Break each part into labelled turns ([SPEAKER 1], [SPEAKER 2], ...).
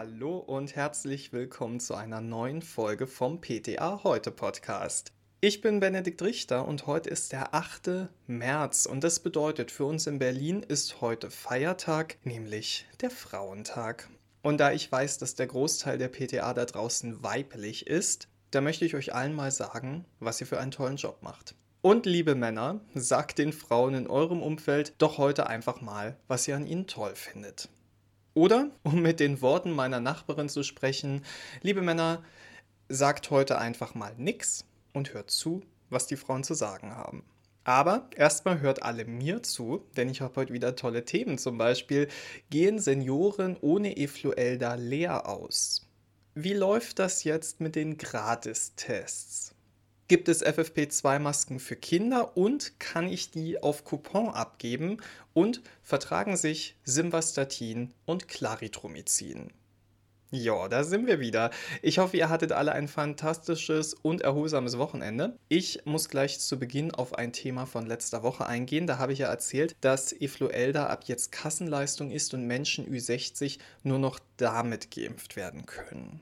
[SPEAKER 1] Hallo und herzlich willkommen zu einer neuen Folge vom PTA Heute Podcast. Ich bin Benedikt Richter und heute ist der 8. März und das bedeutet für uns in Berlin ist heute Feiertag, nämlich der Frauentag. Und da ich weiß, dass der Großteil der PTA da draußen weiblich ist, da möchte ich euch allen mal sagen, was ihr für einen tollen Job macht. Und liebe Männer, sagt den Frauen in eurem Umfeld doch heute einfach mal, was ihr an ihnen toll findet. Oder, um mit den Worten meiner Nachbarin zu sprechen, liebe Männer, sagt heute einfach mal nix und hört zu, was die Frauen zu sagen haben. Aber erstmal hört alle mir zu, denn ich habe heute wieder tolle Themen. Zum Beispiel, gehen Senioren ohne Efluelda leer aus? Wie läuft das jetzt mit den Gratistests? Gibt es FFP2-Masken für Kinder und kann ich die auf Coupon abgeben und vertragen sich Simvastatin und Claritromycin. Ja, da sind wir wieder. Ich hoffe, ihr hattet alle ein fantastisches und erholsames Wochenende. Ich muss gleich zu Beginn auf ein Thema von letzter Woche eingehen. Da habe ich ja erzählt, dass Efluelda ab jetzt Kassenleistung ist und Menschen Ü60 nur noch damit geimpft werden können.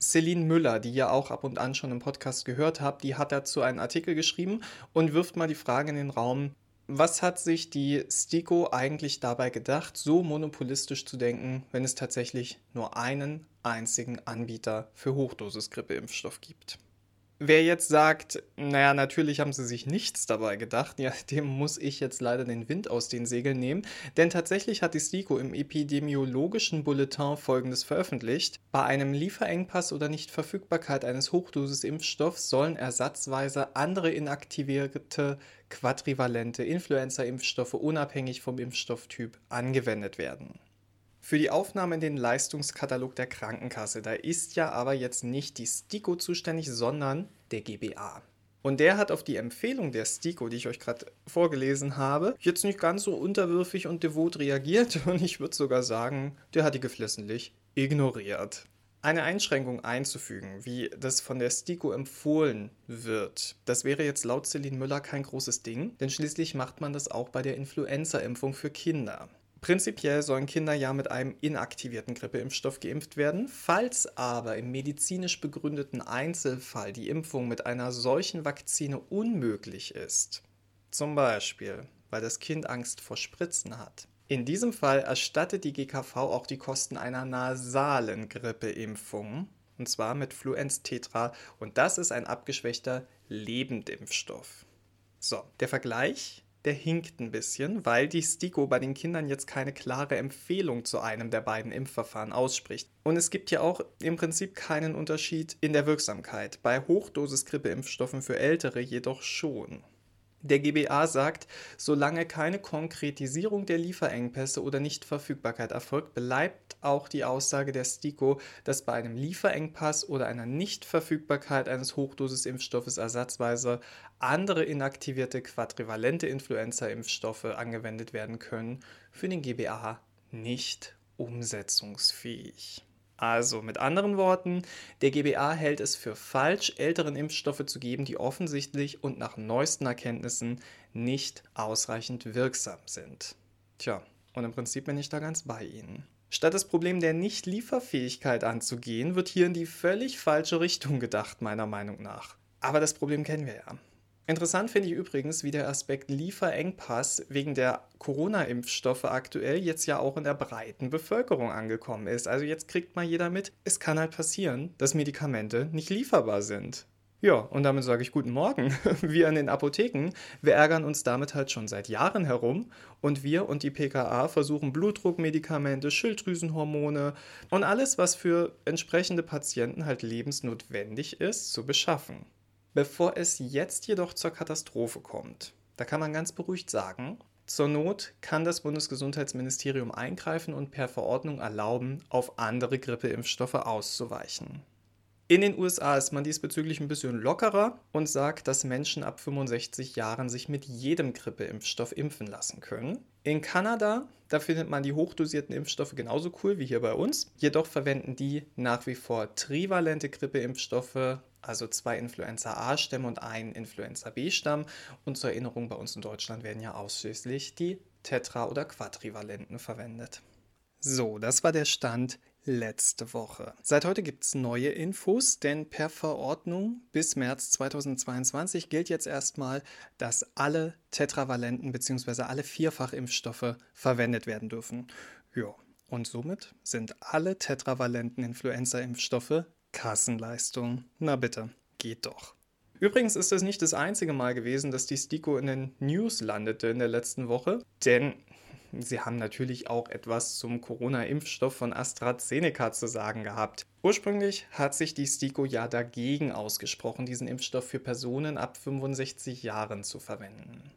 [SPEAKER 1] Celine Müller, die ihr auch ab und an schon im Podcast gehört habt, die hat dazu einen Artikel geschrieben und wirft mal die Frage in den Raum, was hat sich die STIKO eigentlich dabei gedacht, so monopolistisch zu denken, wenn es tatsächlich nur einen einzigen Anbieter für Hochdosis-Grippeimpfstoff gibt? Wer jetzt sagt, naja, natürlich haben sie sich nichts dabei gedacht, ja, dem muss ich jetzt leider den Wind aus den Segeln nehmen, denn tatsächlich hat die STIKO im epidemiologischen Bulletin folgendes veröffentlicht. Bei einem Lieferengpass oder Nichtverfügbarkeit eines Hochdosisimpfstoffs sollen ersatzweise andere inaktivierte quadrivalente Influenza-Impfstoffe unabhängig vom Impfstofftyp angewendet werden für die Aufnahme in den Leistungskatalog der Krankenkasse. Da ist ja aber jetzt nicht die STIKO zuständig, sondern der GBA. Und der hat auf die Empfehlung der STIKO, die ich euch gerade vorgelesen habe, jetzt nicht ganz so unterwürfig und devot reagiert und ich würde sogar sagen, der hat die geflissentlich ignoriert. Eine Einschränkung einzufügen, wie das von der STIKO empfohlen wird, das wäre jetzt laut Celine Müller kein großes Ding, denn schließlich macht man das auch bei der Influenza-Impfung für Kinder. Prinzipiell sollen Kinder ja mit einem inaktivierten Grippeimpfstoff geimpft werden. Falls aber im medizinisch begründeten Einzelfall die Impfung mit einer solchen Vakzine unmöglich ist, zum Beispiel weil das Kind Angst vor Spritzen hat, in diesem Fall erstattet die GKV auch die Kosten einer nasalen Grippeimpfung, und zwar mit Fluenz-Tetra, und das ist ein abgeschwächter Lebendimpfstoff. So, der Vergleich der hinkt ein bisschen, weil die STIKO bei den Kindern jetzt keine klare Empfehlung zu einem der beiden Impfverfahren ausspricht. Und es gibt ja auch im Prinzip keinen Unterschied in der Wirksamkeit. Bei Hochdosis-Grippeimpfstoffen für Ältere jedoch schon. Der GBA sagt, solange keine Konkretisierung der Lieferengpässe oder Nichtverfügbarkeit erfolgt, bleibt auch die Aussage der STIKO, dass bei einem Lieferengpass oder einer Nichtverfügbarkeit eines Hochdosisimpfstoffes ersatzweise andere inaktivierte quadrivalente Influenza-Impfstoffe angewendet werden können, für den GBA nicht umsetzungsfähig. Also mit anderen Worten, der GBA hält es für falsch, älteren Impfstoffe zu geben, die offensichtlich und nach neuesten Erkenntnissen nicht ausreichend wirksam sind. Tja, und im Prinzip bin ich da ganz bei Ihnen. Statt das Problem der Nicht-Lieferfähigkeit anzugehen, wird hier in die völlig falsche Richtung gedacht, meiner Meinung nach. Aber das Problem kennen wir ja. Interessant finde ich übrigens, wie der Aspekt Lieferengpass wegen der Corona-Impfstoffe aktuell jetzt ja auch in der breiten Bevölkerung angekommen ist. Also jetzt kriegt mal jeder mit, es kann halt passieren, dass Medikamente nicht lieferbar sind. Ja, und damit sage ich guten Morgen. Wir an den Apotheken, wir ärgern uns damit halt schon seit Jahren herum und wir und die PKA versuchen Blutdruckmedikamente, Schilddrüsenhormone und alles, was für entsprechende Patienten halt lebensnotwendig ist, zu beschaffen. Bevor es jetzt jedoch zur Katastrophe kommt, da kann man ganz beruhigt sagen, zur Not kann das Bundesgesundheitsministerium eingreifen und per Verordnung erlauben, auf andere Grippeimpfstoffe auszuweichen. In den USA ist man diesbezüglich ein bisschen lockerer und sagt, dass Menschen ab 65 Jahren sich mit jedem Grippeimpfstoff impfen lassen können. In Kanada, da findet man die hochdosierten Impfstoffe genauso cool wie hier bei uns. Jedoch verwenden die nach wie vor trivalente Grippeimpfstoffe also zwei Influenza-A-Stämme und ein Influenza-B-Stamm. Und zur Erinnerung, bei uns in Deutschland werden ja ausschließlich die Tetra- oder Quadrivalenten verwendet. So, das war der Stand letzte Woche. Seit heute gibt es neue Infos, denn per Verordnung bis März 2022 gilt jetzt erstmal, dass alle Tetravalenten bzw. alle Vierfachimpfstoffe verwendet werden dürfen. Ja, und somit sind alle tetravalenten Influenza-Impfstoffe Kassenleistung. Na bitte, geht doch. Übrigens ist es nicht das einzige Mal gewesen, dass die STIKO in den News landete in der letzten Woche, denn sie haben natürlich auch etwas zum Corona-Impfstoff von AstraZeneca zu sagen gehabt. Ursprünglich hat sich die STIKO ja dagegen ausgesprochen, diesen Impfstoff für Personen ab 65 Jahren zu verwenden.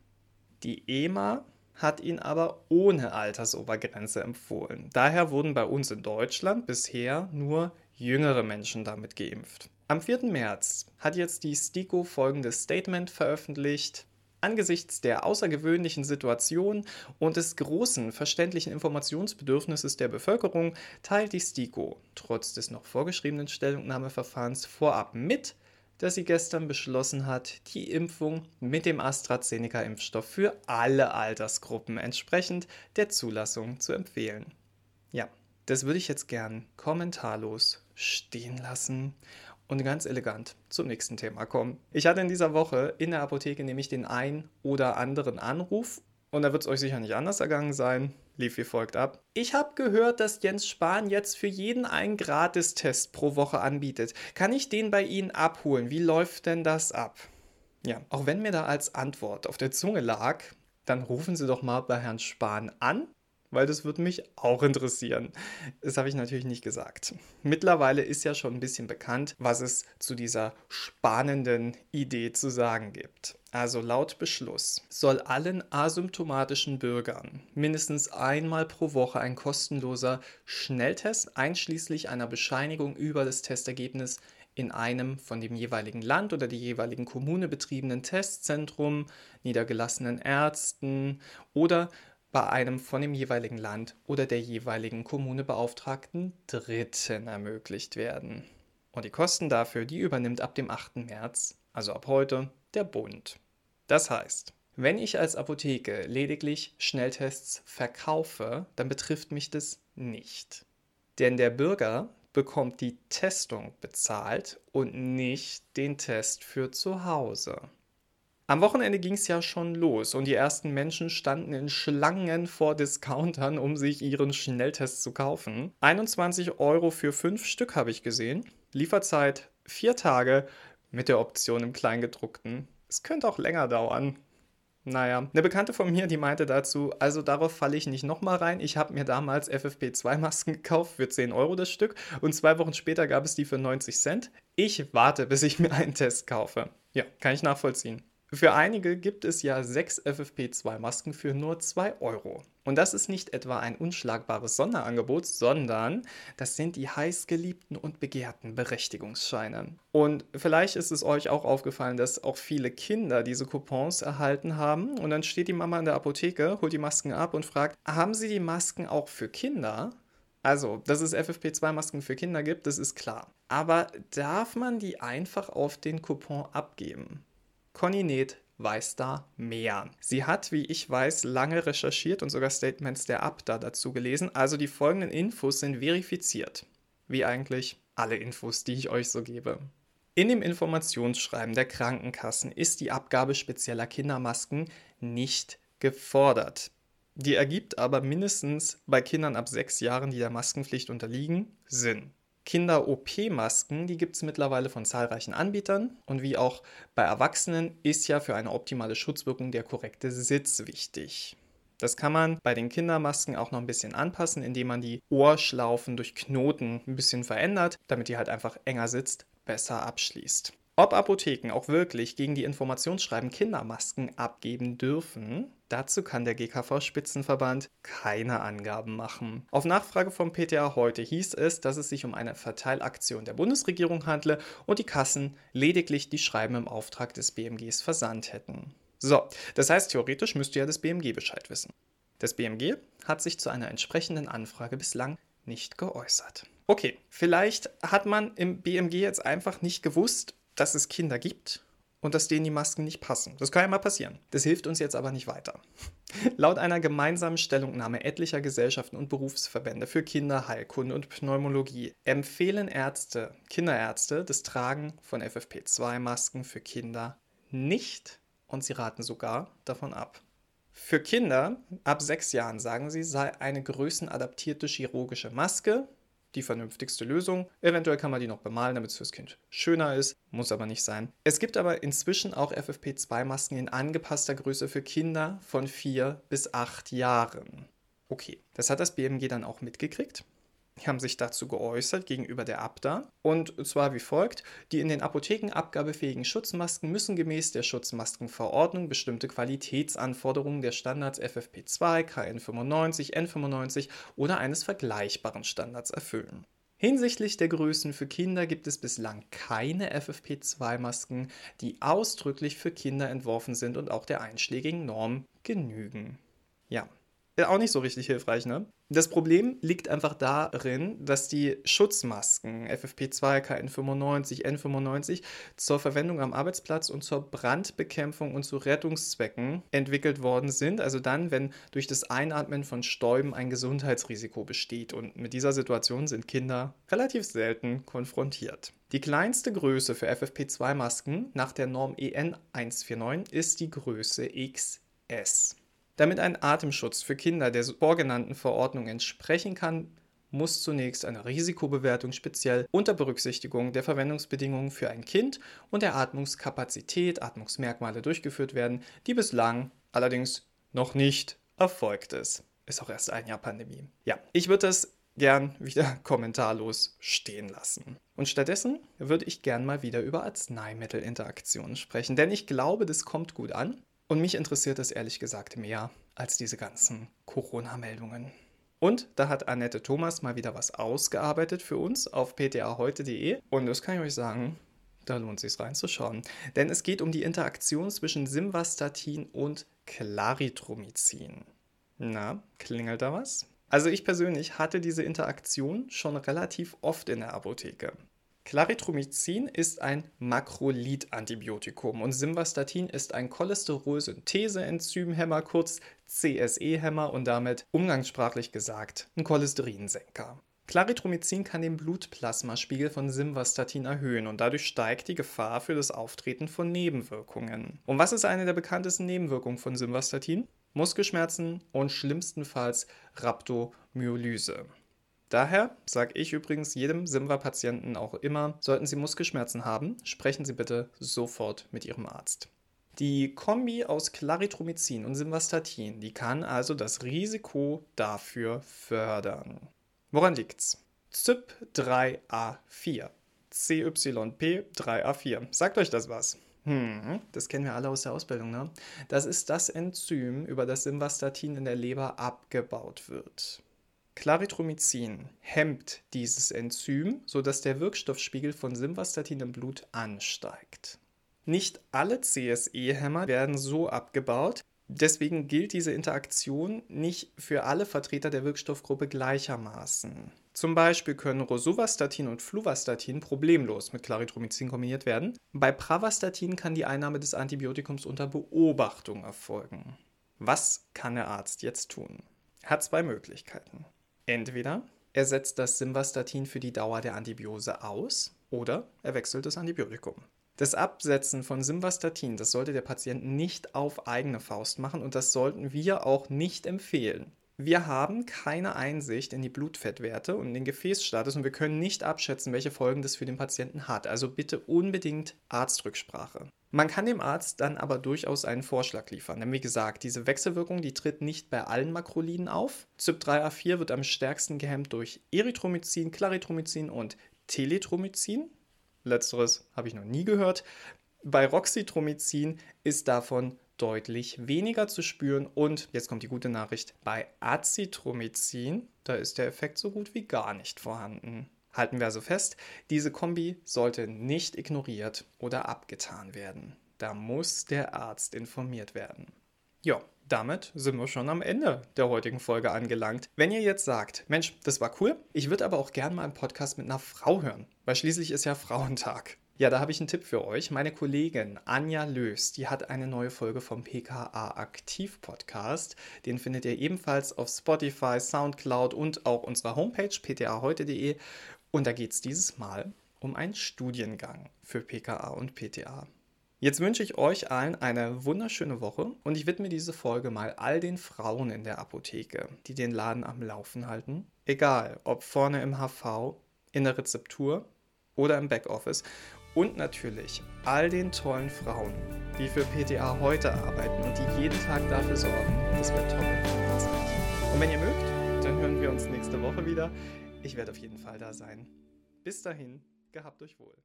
[SPEAKER 1] Die EMA hat ihn aber ohne Altersobergrenze empfohlen. Daher wurden bei uns in Deutschland bisher nur jüngere Menschen damit geimpft. Am 4. März hat jetzt die STIKO folgendes Statement veröffentlicht. Angesichts der außergewöhnlichen Situation und des großen verständlichen Informationsbedürfnisses der Bevölkerung teilt die STIKO trotz des noch vorgeschriebenen Stellungnahmeverfahrens vorab mit, dass sie gestern beschlossen hat, die Impfung mit dem AstraZeneca-Impfstoff für alle Altersgruppen entsprechend der Zulassung zu empfehlen. Ja, das würde ich jetzt gern kommentarlos stehen lassen und ganz elegant zum nächsten Thema kommen. Ich hatte in dieser Woche in der Apotheke nämlich den ein oder anderen Anruf und da wird es euch sicher nicht anders ergangen sein. Lief wie folgt ab. Ich habe gehört, dass Jens Spahn jetzt für jeden einen Gratistest pro Woche anbietet. Kann ich den bei Ihnen abholen? Wie läuft denn das ab? Ja, auch wenn mir da als Antwort auf der Zunge lag, dann rufen Sie doch mal bei Herrn Spahn an weil das würde mich auch interessieren. Das habe ich natürlich nicht gesagt. Mittlerweile ist ja schon ein bisschen bekannt, was es zu dieser spannenden Idee zu sagen gibt. Also laut Beschluss soll allen asymptomatischen Bürgern mindestens einmal pro Woche ein kostenloser Schnelltest einschließlich einer Bescheinigung über das Testergebnis in einem von dem jeweiligen Land oder die jeweiligen Kommune betriebenen Testzentrum, niedergelassenen Ärzten oder bei einem von dem jeweiligen Land oder der jeweiligen Kommune beauftragten Dritten ermöglicht werden. Und die Kosten dafür, die übernimmt ab dem 8. März, also ab heute, der Bund. Das heißt, wenn ich als Apotheke lediglich Schnelltests verkaufe, dann betrifft mich das nicht. Denn der Bürger bekommt die Testung bezahlt und nicht den Test für zu Hause. Am Wochenende ging es ja schon los und die ersten Menschen standen in Schlangen vor Discountern, um sich ihren Schnelltest zu kaufen. 21 Euro für fünf Stück habe ich gesehen. Lieferzeit vier Tage mit der Option im Kleingedruckten. Es könnte auch länger dauern. Naja, eine Bekannte von mir, die meinte dazu, also darauf falle ich nicht nochmal rein. Ich habe mir damals FFP2-Masken gekauft für 10 Euro das Stück und zwei Wochen später gab es die für 90 Cent. Ich warte, bis ich mir einen Test kaufe. Ja, kann ich nachvollziehen. Für einige gibt es ja sechs FFP2-Masken für nur 2 Euro. Und das ist nicht etwa ein unschlagbares Sonderangebot, sondern das sind die heißgeliebten und begehrten Berechtigungsscheine. Und vielleicht ist es euch auch aufgefallen, dass auch viele Kinder diese Coupons erhalten haben. Und dann steht die Mama in der Apotheke, holt die Masken ab und fragt, haben Sie die Masken auch für Kinder? Also, dass es FFP2-Masken für Kinder gibt, das ist klar. Aber darf man die einfach auf den Coupon abgeben? Conny Neth weiß da mehr. Sie hat, wie ich weiß, lange recherchiert und sogar Statements der Abda dazu gelesen, also die folgenden Infos sind verifiziert. Wie eigentlich alle Infos, die ich euch so gebe. In dem Informationsschreiben der Krankenkassen ist die Abgabe spezieller Kindermasken nicht gefordert. Die ergibt aber mindestens bei Kindern ab sechs Jahren, die der Maskenpflicht unterliegen, Sinn. Kinder-OP-Masken, die gibt es mittlerweile von zahlreichen Anbietern und wie auch bei Erwachsenen ist ja für eine optimale Schutzwirkung der korrekte Sitz wichtig. Das kann man bei den Kindermasken auch noch ein bisschen anpassen, indem man die Ohrschlaufen durch Knoten ein bisschen verändert, damit die halt einfach enger sitzt, besser abschließt. Ob Apotheken auch wirklich gegen die Informationsschreiben Kindermasken abgeben dürfen, dazu kann der GKV-Spitzenverband keine Angaben machen. Auf Nachfrage vom PTA heute hieß es, dass es sich um eine Verteilaktion der Bundesregierung handle und die Kassen lediglich die Schreiben im Auftrag des BMGs versandt hätten. So, das heißt, theoretisch müsste ja das BMG Bescheid wissen. Das BMG hat sich zu einer entsprechenden Anfrage bislang nicht geäußert. Okay, vielleicht hat man im BMG jetzt einfach nicht gewusst, dass es Kinder gibt und dass denen die Masken nicht passen. Das kann ja mal passieren. Das hilft uns jetzt aber nicht weiter. Laut einer gemeinsamen Stellungnahme etlicher Gesellschaften und Berufsverbände für Kinderheilkunde und Pneumologie empfehlen Ärzte, Kinderärzte, das Tragen von FFP2-Masken für Kinder nicht und sie raten sogar davon ab. Für Kinder ab sechs Jahren, sagen sie, sei eine größenadaptierte chirurgische Maske die vernünftigste Lösung. Eventuell kann man die noch bemalen, damit es fürs Kind schöner ist, muss aber nicht sein. Es gibt aber inzwischen auch FFP2-Masken in angepasster Größe für Kinder von vier bis acht Jahren. Okay, das hat das BMG dann auch mitgekriegt haben sich dazu geäußert gegenüber der Abda und zwar wie folgt: Die in den Apotheken abgabefähigen Schutzmasken müssen gemäß der Schutzmaskenverordnung bestimmte Qualitätsanforderungen der Standards FFP2, KN95, N95 oder eines vergleichbaren Standards erfüllen. Hinsichtlich der Größen für Kinder gibt es bislang keine FFP2-Masken, die ausdrücklich für Kinder entworfen sind und auch der einschlägigen Norm genügen. Ja, auch nicht so richtig hilfreich, ne? Das Problem liegt einfach darin, dass die Schutzmasken FFP2, KN95, N95 zur Verwendung am Arbeitsplatz und zur Brandbekämpfung und zu Rettungszwecken entwickelt worden sind. Also dann, wenn durch das Einatmen von Stäuben ein Gesundheitsrisiko besteht. Und mit dieser Situation sind Kinder relativ selten konfrontiert. Die kleinste Größe für FFP2-Masken nach der Norm EN 149 ist die Größe XS. Damit ein Atemschutz für Kinder der vorgenannten Verordnung entsprechen kann, muss zunächst eine Risikobewertung speziell unter Berücksichtigung der Verwendungsbedingungen für ein Kind und der Atmungskapazität, Atmungsmerkmale durchgeführt werden, die bislang allerdings noch nicht erfolgt ist. Ist auch erst ein Jahr Pandemie. Ja, ich würde das gern wieder kommentarlos stehen lassen. Und stattdessen würde ich gern mal wieder über Arzneimittelinteraktionen sprechen, denn ich glaube, das kommt gut an und mich interessiert es ehrlich gesagt mehr als diese ganzen Corona-Meldungen. Und da hat Annette Thomas mal wieder was ausgearbeitet für uns auf ptaheute.de. Und das kann ich euch sagen, da lohnt es sich reinzuschauen. Denn es geht um die Interaktion zwischen Simvastatin und Claritromycin. Na, klingelt da was? Also ich persönlich hatte diese Interaktion schon relativ oft in der Apotheke. Claritromycin ist ein Makrolid-Antibiotikum und Simvastatin ist ein Cholesterol-Synthese-Enzymhemmer, kurz CSE-Hämmer und damit umgangssprachlich gesagt ein Cholesterinsenker. Claritromycin kann den Blutplasmaspiegel von Simvastatin erhöhen und dadurch steigt die Gefahr für das Auftreten von Nebenwirkungen. Und was ist eine der bekanntesten Nebenwirkungen von Simvastatin? Muskelschmerzen und schlimmstenfalls Rhabdomyolyse. Daher sage ich übrigens jedem Simva-Patienten auch immer, sollten Sie Muskelschmerzen haben, sprechen Sie bitte sofort mit Ihrem Arzt. Die Kombi aus Claritromycin und Simvastatin, die kann also das Risiko dafür fördern. Woran liegt's? CYP3A4. CYP3A4. Sagt euch das was? Hm, das kennen wir alle aus der Ausbildung, ne? Das ist das Enzym, über das Simvastatin in der Leber abgebaut wird. Claritromycin hemmt dieses Enzym, sodass der Wirkstoffspiegel von Simvastatin im Blut ansteigt. Nicht alle CSE-Hämmer werden so abgebaut, deswegen gilt diese Interaktion nicht für alle Vertreter der Wirkstoffgruppe gleichermaßen. Zum Beispiel können Rosuvastatin und Fluvastatin problemlos mit Claritromycin kombiniert werden. Bei Pravastatin kann die Einnahme des Antibiotikums unter Beobachtung erfolgen. Was kann der Arzt jetzt tun? Er hat zwei Möglichkeiten. Entweder er setzt das Simvastatin für die Dauer der Antibiose aus oder er wechselt das Antibiotikum. Das Absetzen von Simvastatin, das sollte der Patient nicht auf eigene Faust machen und das sollten wir auch nicht empfehlen. Wir haben keine Einsicht in die Blutfettwerte und den Gefäßstatus und wir können nicht abschätzen, welche Folgen das für den Patienten hat. Also bitte unbedingt Arztrücksprache. Man kann dem Arzt dann aber durchaus einen Vorschlag liefern, denn wie gesagt, diese Wechselwirkung, die tritt nicht bei allen Makroliden auf. CYP3A4 wird am stärksten gehemmt durch Erythromycin, Claritromycin und Teletromycin. Letzteres habe ich noch nie gehört. Bei Roxitromycin ist davon deutlich weniger zu spüren und jetzt kommt die gute Nachricht, bei Azithromycin, da ist der Effekt so gut wie gar nicht vorhanden. Halten wir also fest, diese Kombi sollte nicht ignoriert oder abgetan werden. Da muss der Arzt informiert werden. Ja, damit sind wir schon am Ende der heutigen Folge angelangt. Wenn ihr jetzt sagt, Mensch, das war cool, ich würde aber auch gerne mal einen Podcast mit einer Frau hören, weil schließlich ist ja Frauentag. Ja, da habe ich einen Tipp für euch. Meine Kollegin Anja Löws, die hat eine neue Folge vom PKA Aktiv Podcast. Den findet ihr ebenfalls auf Spotify, Soundcloud und auch unserer Homepage ptaheute.de. Und da geht es dieses Mal um einen Studiengang für PKA und PTA. Jetzt wünsche ich euch allen eine wunderschöne Woche und ich widme diese Folge mal all den Frauen in der Apotheke, die den Laden am Laufen halten. Egal, ob vorne im HV, in der Rezeptur oder im Backoffice und natürlich all den tollen Frauen, die für PTA heute arbeiten und die jeden Tag dafür sorgen, dass wir top informiert sind. Und wenn ihr mögt, dann hören wir uns nächste Woche wieder. Ich werde auf jeden Fall da sein. Bis dahin, gehabt euch wohl.